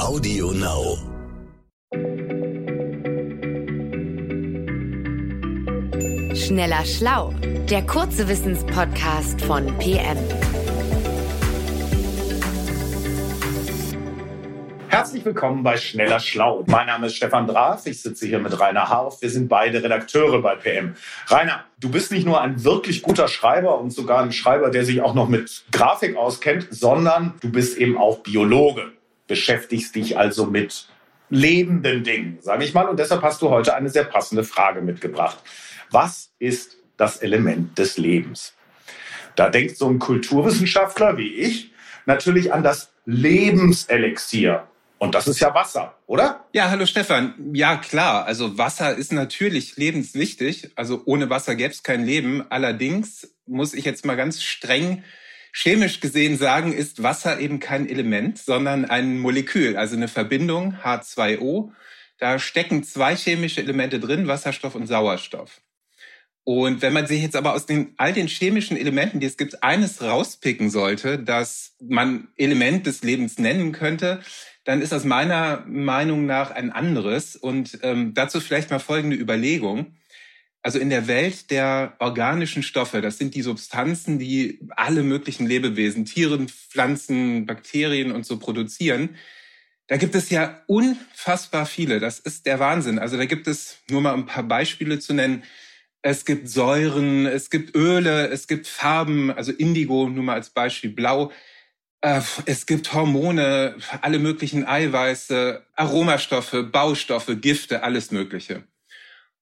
Audio Now. Schneller Schlau, der kurze Wissenspodcast von PM. Herzlich willkommen bei Schneller Schlau. Mein Name ist Stefan Draf, ich sitze hier mit Rainer Harf. Wir sind beide Redakteure bei PM. Rainer, du bist nicht nur ein wirklich guter Schreiber und sogar ein Schreiber, der sich auch noch mit Grafik auskennt, sondern du bist eben auch Biologe. Beschäftigst dich also mit lebenden Dingen, sage ich mal. Und deshalb hast du heute eine sehr passende Frage mitgebracht. Was ist das Element des Lebens? Da denkt so ein Kulturwissenschaftler wie ich natürlich an das Lebenselixier. Und das ist ja Wasser, oder? Ja, hallo Stefan. Ja, klar. Also Wasser ist natürlich lebenswichtig. Also ohne Wasser gäbe es kein Leben. Allerdings muss ich jetzt mal ganz streng chemisch gesehen sagen, ist Wasser eben kein Element, sondern ein Molekül, also eine Verbindung H2O. Da stecken zwei chemische Elemente drin, Wasserstoff und Sauerstoff. Und wenn man sich jetzt aber aus den all den chemischen Elementen, die es gibt, eines rauspicken sollte, das man Element des Lebens nennen könnte, dann ist das meiner Meinung nach ein anderes. Und ähm, dazu vielleicht mal folgende Überlegung. Also in der Welt der organischen Stoffe, das sind die Substanzen, die alle möglichen Lebewesen, Tieren, Pflanzen, Bakterien und so produzieren. Da gibt es ja unfassbar viele. Das ist der Wahnsinn. Also da gibt es nur mal ein paar Beispiele zu nennen. Es gibt Säuren, es gibt Öle, es gibt Farben, also Indigo nur mal als Beispiel, Blau. Äh, es gibt Hormone, alle möglichen Eiweiße, Aromastoffe, Baustoffe, Gifte, alles Mögliche.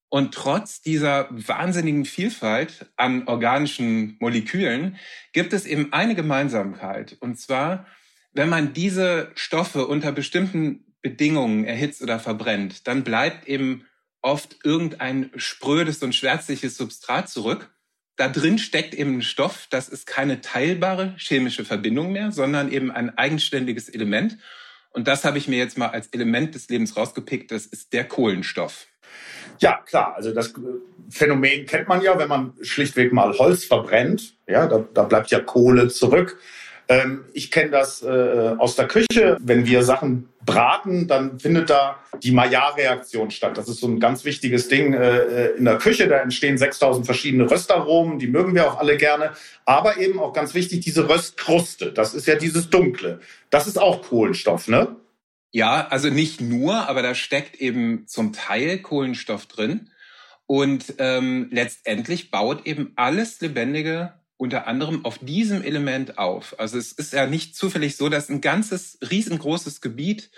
Und trotz dieser wahnsinnigen Vielfalt an organischen Molekülen gibt es eben eine Gemeinsamkeit. Und zwar, wenn man diese Stoffe unter bestimmten Bedingungen erhitzt oder verbrennt, dann bleibt eben oft irgendein sprödes und schwärzliches Substrat zurück. Da drin steckt eben ein Stoff, das ist keine teilbare chemische Verbindung mehr, sondern eben ein eigenständiges Element. Und das habe ich mir jetzt mal als Element des Lebens rausgepickt. Das ist der Kohlenstoff. Ja, klar. Also das Phänomen kennt man ja, wenn man schlichtweg mal Holz verbrennt. Ja, da, da bleibt ja Kohle zurück. Ähm, ich kenne das äh, aus der Küche. Wenn wir Sachen braten, dann findet da die Maillard-Reaktion statt. Das ist so ein ganz wichtiges Ding äh, in der Küche. Da entstehen 6000 verschiedene Röstaromen, die mögen wir auch alle gerne. Aber eben auch ganz wichtig, diese Röstkruste. Das ist ja dieses Dunkle. Das ist auch Kohlenstoff, ne? Ja, also nicht nur, aber da steckt eben zum Teil Kohlenstoff drin. Und ähm, letztendlich baut eben alles Lebendige unter anderem auf diesem Element auf. Also es ist ja nicht zufällig so, dass ein ganzes riesengroßes Gebiet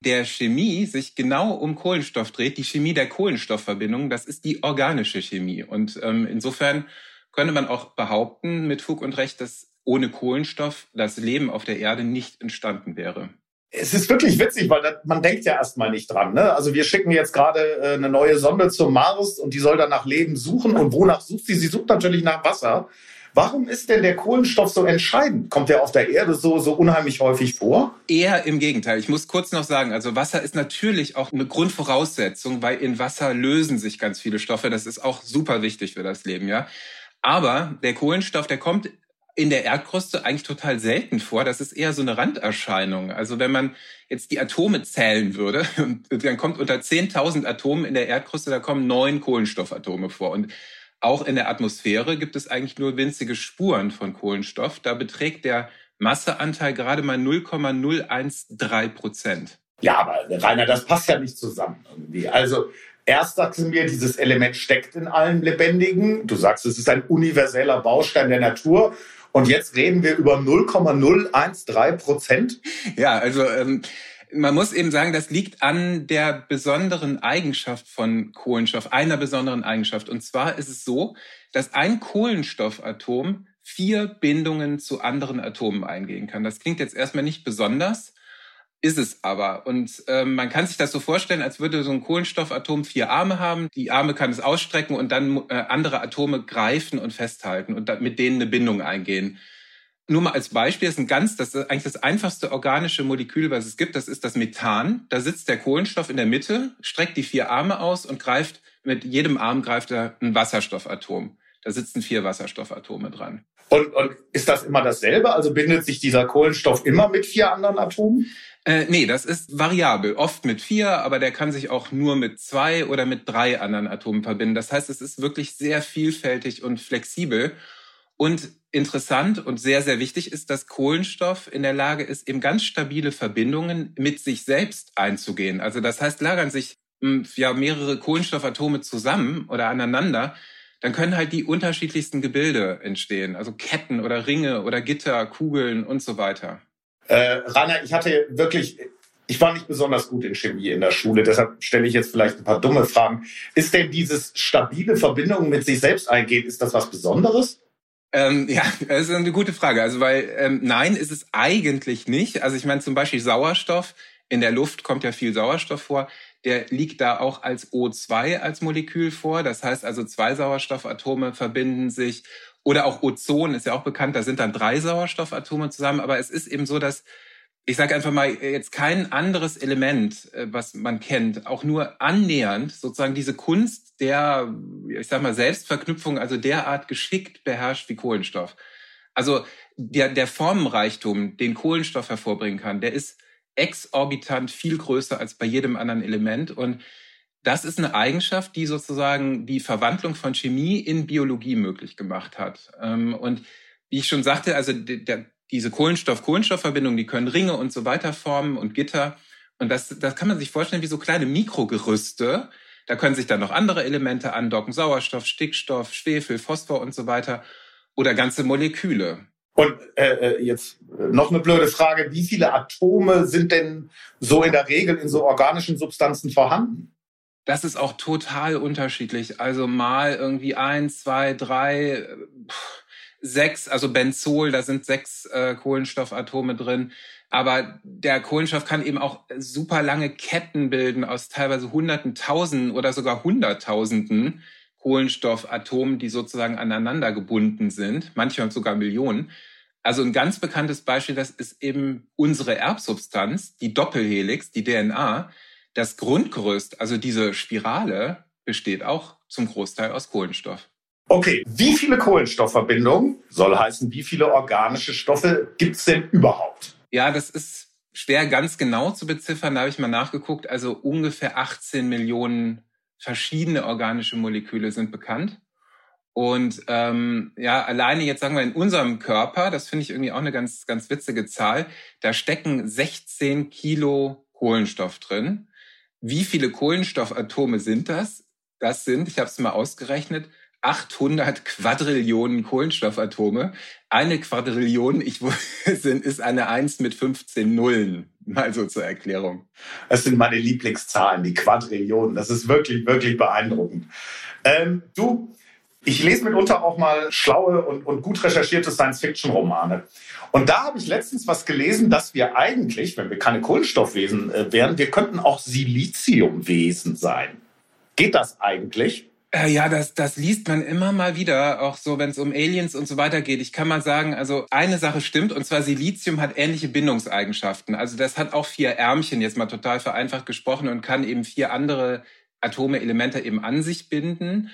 der Chemie sich genau um Kohlenstoff dreht. Die Chemie der Kohlenstoffverbindung, das ist die organische Chemie. Und ähm, insofern könnte man auch behaupten, mit Fug und Recht, dass ohne Kohlenstoff das Leben auf der Erde nicht entstanden wäre. Es ist wirklich witzig, weil das, man denkt ja erstmal nicht dran. Ne? Also wir schicken jetzt gerade äh, eine neue Sonde zum Mars und die soll dann nach Leben suchen. Und wonach sucht sie? Sie sucht natürlich nach Wasser. Warum ist denn der Kohlenstoff so entscheidend? Kommt der auf der Erde so, so unheimlich häufig vor? Eher im Gegenteil. Ich muss kurz noch sagen, also Wasser ist natürlich auch eine Grundvoraussetzung, weil in Wasser lösen sich ganz viele Stoffe. Das ist auch super wichtig für das Leben, ja. Aber der Kohlenstoff, der kommt in der Erdkruste eigentlich total selten vor. Das ist eher so eine Randerscheinung. Also wenn man jetzt die Atome zählen würde, dann kommt unter 10.000 Atomen in der Erdkruste, da kommen neun Kohlenstoffatome vor. Und auch in der Atmosphäre gibt es eigentlich nur winzige Spuren von Kohlenstoff. Da beträgt der Masseanteil gerade mal 0,013 Prozent. Ja, aber Rainer, das passt ja nicht zusammen irgendwie. Also erst sagst du mir, dieses Element steckt in allem Lebendigen. Du sagst, es ist ein universeller Baustein der Natur. Und jetzt reden wir über 0,013 Prozent. Ja, also ähm, man muss eben sagen, das liegt an der besonderen Eigenschaft von Kohlenstoff, einer besonderen Eigenschaft. Und zwar ist es so, dass ein Kohlenstoffatom vier Bindungen zu anderen Atomen eingehen kann. Das klingt jetzt erstmal nicht besonders, ist es aber. Und äh, man kann sich das so vorstellen, als würde so ein Kohlenstoffatom vier Arme haben. Die Arme kann es ausstrecken und dann äh, andere Atome greifen und festhalten und mit denen eine Bindung eingehen nur mal als Beispiel, das ist ein ganz, das ist eigentlich das einfachste organische Molekül, was es gibt, das ist das Methan. Da sitzt der Kohlenstoff in der Mitte, streckt die vier Arme aus und greift, mit jedem Arm greift er ein Wasserstoffatom. Da sitzen vier Wasserstoffatome dran. Und, und ist das immer dasselbe? Also bindet sich dieser Kohlenstoff immer mit vier anderen Atomen? Äh, nee, das ist variabel. Oft mit vier, aber der kann sich auch nur mit zwei oder mit drei anderen Atomen verbinden. Das heißt, es ist wirklich sehr vielfältig und flexibel. Und interessant und sehr, sehr wichtig ist, dass Kohlenstoff in der Lage ist, eben ganz stabile Verbindungen mit sich selbst einzugehen. Also das heißt, lagern sich hm, ja mehrere Kohlenstoffatome zusammen oder aneinander, dann können halt die unterschiedlichsten Gebilde entstehen. Also Ketten oder Ringe oder Gitter, Kugeln und so weiter. Äh, Rainer, ich hatte wirklich, ich war nicht besonders gut in Chemie in der Schule, deshalb stelle ich jetzt vielleicht ein paar dumme Fragen. Ist denn dieses stabile Verbindung mit sich selbst eingehen, ist das was Besonderes? Ähm, ja, das ist eine gute Frage. Also weil ähm, nein, ist es eigentlich nicht. Also ich meine zum Beispiel Sauerstoff. In der Luft kommt ja viel Sauerstoff vor. Der liegt da auch als O2 als Molekül vor. Das heißt also zwei Sauerstoffatome verbinden sich oder auch Ozon ist ja auch bekannt, da sind dann drei Sauerstoffatome zusammen. Aber es ist eben so, dass ich sage einfach mal, jetzt kein anderes Element, äh, was man kennt, auch nur annähernd sozusagen diese Kunst der, ich sag mal, Selbstverknüpfung, also derart geschickt beherrscht wie Kohlenstoff. Also der, der Formenreichtum, den Kohlenstoff hervorbringen kann, der ist exorbitant viel größer als bei jedem anderen Element. Und das ist eine Eigenschaft, die sozusagen die Verwandlung von Chemie in Biologie möglich gemacht hat. Ähm, und wie ich schon sagte, also der, diese Kohlenstoff-Kohlenstoff-Verbindungen, die können Ringe und so weiter formen und Gitter. Und das, das kann man sich vorstellen wie so kleine Mikrogerüste. Da können sich dann noch andere Elemente andocken, Sauerstoff, Stickstoff, Schwefel, Phosphor und so weiter. Oder ganze Moleküle. Und äh, äh jetzt noch eine blöde Frage, wie viele Atome sind denn so in der Regel in so organischen Substanzen vorhanden? Das ist auch total unterschiedlich. Also mal irgendwie eins, zwei, drei, sechs, also Benzol, da sind sechs äh, Kohlenstoffatome drin. Aber der Kohlenstoff kann eben auch super lange Ketten bilden aus teilweise Hunderten, Tausenden oder sogar Hunderttausenden Kohlenstoffatomen, die sozusagen aneinander gebunden sind, manchmal sogar Millionen. Also ein ganz bekanntes Beispiel, das ist eben unsere Erbsubstanz, die Doppelhelix, die DNA. Das Grundgerüst, also diese Spirale, besteht auch zum Großteil aus Kohlenstoff. Okay, wie viele Kohlenstoffverbindungen, soll heißen, wie viele organische Stoffe gibt es denn überhaupt? Ja, das ist schwer ganz genau zu beziffern. Da habe ich mal nachgeguckt. Also ungefähr 18 Millionen verschiedene organische Moleküle sind bekannt. Und ähm, ja, alleine jetzt sagen wir in unserem Körper, das finde ich irgendwie auch eine ganz, ganz witzige Zahl, da stecken 16 Kilo Kohlenstoff drin. Wie viele Kohlenstoffatome sind das? Das sind, ich habe es mal ausgerechnet, 800 Quadrillionen Kohlenstoffatome. Eine Quadrillion ich, sind, ist eine 1 mit 15 Nullen. Mal so zur Erklärung. Das sind meine Lieblingszahlen, die Quadrillionen. Das ist wirklich, wirklich beeindruckend. Ähm, du, ich lese mitunter auch mal schlaue und, und gut recherchierte Science-Fiction-Romane. Und da habe ich letztens was gelesen, dass wir eigentlich, wenn wir keine Kohlenstoffwesen äh, wären, wir könnten auch Siliziumwesen sein. Geht das eigentlich? Äh, ja, das, das liest man immer mal wieder, auch so, wenn es um Aliens und so weiter geht. Ich kann mal sagen, also eine Sache stimmt, und zwar Silizium hat ähnliche Bindungseigenschaften. Also das hat auch vier Ärmchen, jetzt mal total vereinfacht gesprochen, und kann eben vier andere Atome, Elemente eben an sich binden.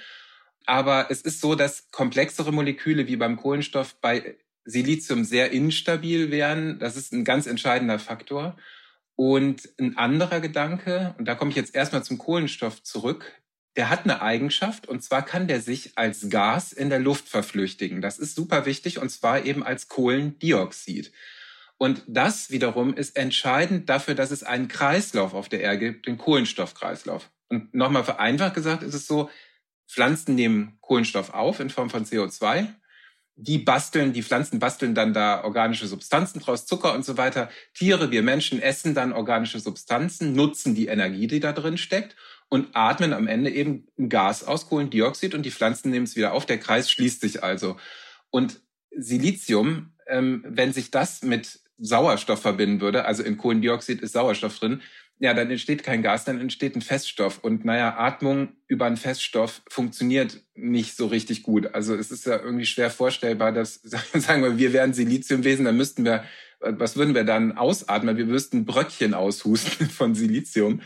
Aber es ist so, dass komplexere Moleküle wie beim Kohlenstoff bei Silizium sehr instabil wären. Das ist ein ganz entscheidender Faktor. Und ein anderer Gedanke, und da komme ich jetzt erstmal zum Kohlenstoff zurück, der hat eine Eigenschaft, und zwar kann der sich als Gas in der Luft verflüchtigen. Das ist super wichtig, und zwar eben als Kohlendioxid. Und das wiederum ist entscheidend dafür, dass es einen Kreislauf auf der Erde gibt, den Kohlenstoffkreislauf. Und nochmal vereinfacht gesagt ist es so, Pflanzen nehmen Kohlenstoff auf in Form von CO2. Die basteln, die Pflanzen basteln dann da organische Substanzen draus, Zucker und so weiter. Tiere, wir Menschen essen dann organische Substanzen, nutzen die Energie, die da drin steckt und atmen am Ende eben Gas aus, Kohlendioxid und die Pflanzen nehmen es wieder auf. Der Kreis schließt sich also. Und Silizium, ähm, wenn sich das mit Sauerstoff verbinden würde, also in Kohlendioxid ist Sauerstoff drin, ja, dann entsteht kein Gas, dann entsteht ein Feststoff. Und naja, Atmung über einen Feststoff funktioniert nicht so richtig gut. Also es ist ja irgendwie schwer vorstellbar, dass, sagen wir, wir wären Siliziumwesen, dann müssten wir, was würden wir dann ausatmen? Wir müssten Bröckchen aushusten von Silizium.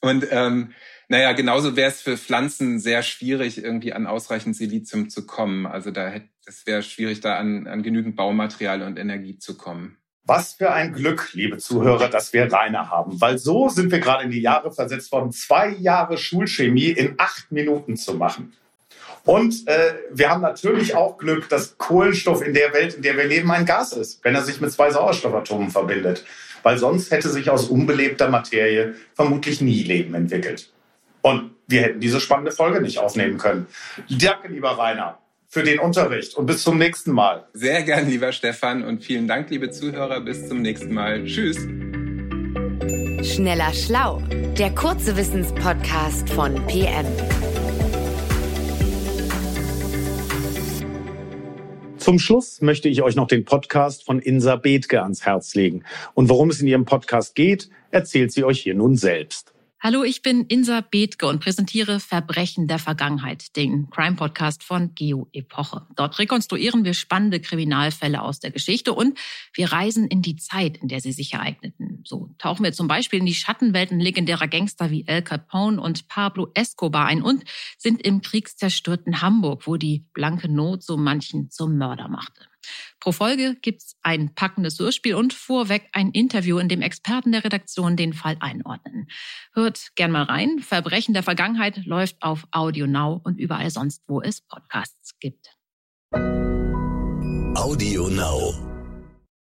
Und ähm, naja, genauso wäre es für Pflanzen sehr schwierig, irgendwie an ausreichend Silizium zu kommen. Also da hätte, es wäre schwierig, da an, an genügend Baumaterial und Energie zu kommen. Was für ein Glück, liebe Zuhörer, dass wir Rainer haben. Weil so sind wir gerade in die Jahre versetzt worden, zwei Jahre Schulchemie in acht Minuten zu machen. Und äh, wir haben natürlich auch Glück, dass Kohlenstoff in der Welt, in der wir leben, ein Gas ist, wenn er sich mit zwei Sauerstoffatomen verbindet. Weil sonst hätte sich aus unbelebter Materie vermutlich nie Leben entwickelt. Und wir hätten diese spannende Folge nicht aufnehmen können. Danke, lieber Rainer für den Unterricht und bis zum nächsten Mal. Sehr gern, lieber Stefan, und vielen Dank, liebe Zuhörer. Bis zum nächsten Mal. Tschüss. Schneller Schlau, der kurze Wissenspodcast von PM. Zum Schluss möchte ich euch noch den Podcast von Insa Bethke ans Herz legen. Und worum es in ihrem Podcast geht, erzählt sie euch hier nun selbst. Hallo, ich bin Insa Bethke und präsentiere Verbrechen der Vergangenheit, den Crime-Podcast von Geo Epoche. Dort rekonstruieren wir spannende Kriminalfälle aus der Geschichte und wir reisen in die Zeit, in der sie sich ereigneten. So tauchen wir zum Beispiel in die Schattenwelten legendärer Gangster wie El Capone und Pablo Escobar ein und sind im kriegszerstörten Hamburg, wo die blanke Not so manchen zum Mörder machte. Pro Folge gibt's ein packendes Hörspiel und vorweg ein Interview, in dem Experten der Redaktion den Fall einordnen. Hört gern mal rein. Verbrechen der Vergangenheit läuft auf Audio Now und überall sonst, wo es Podcasts gibt. Audio Now.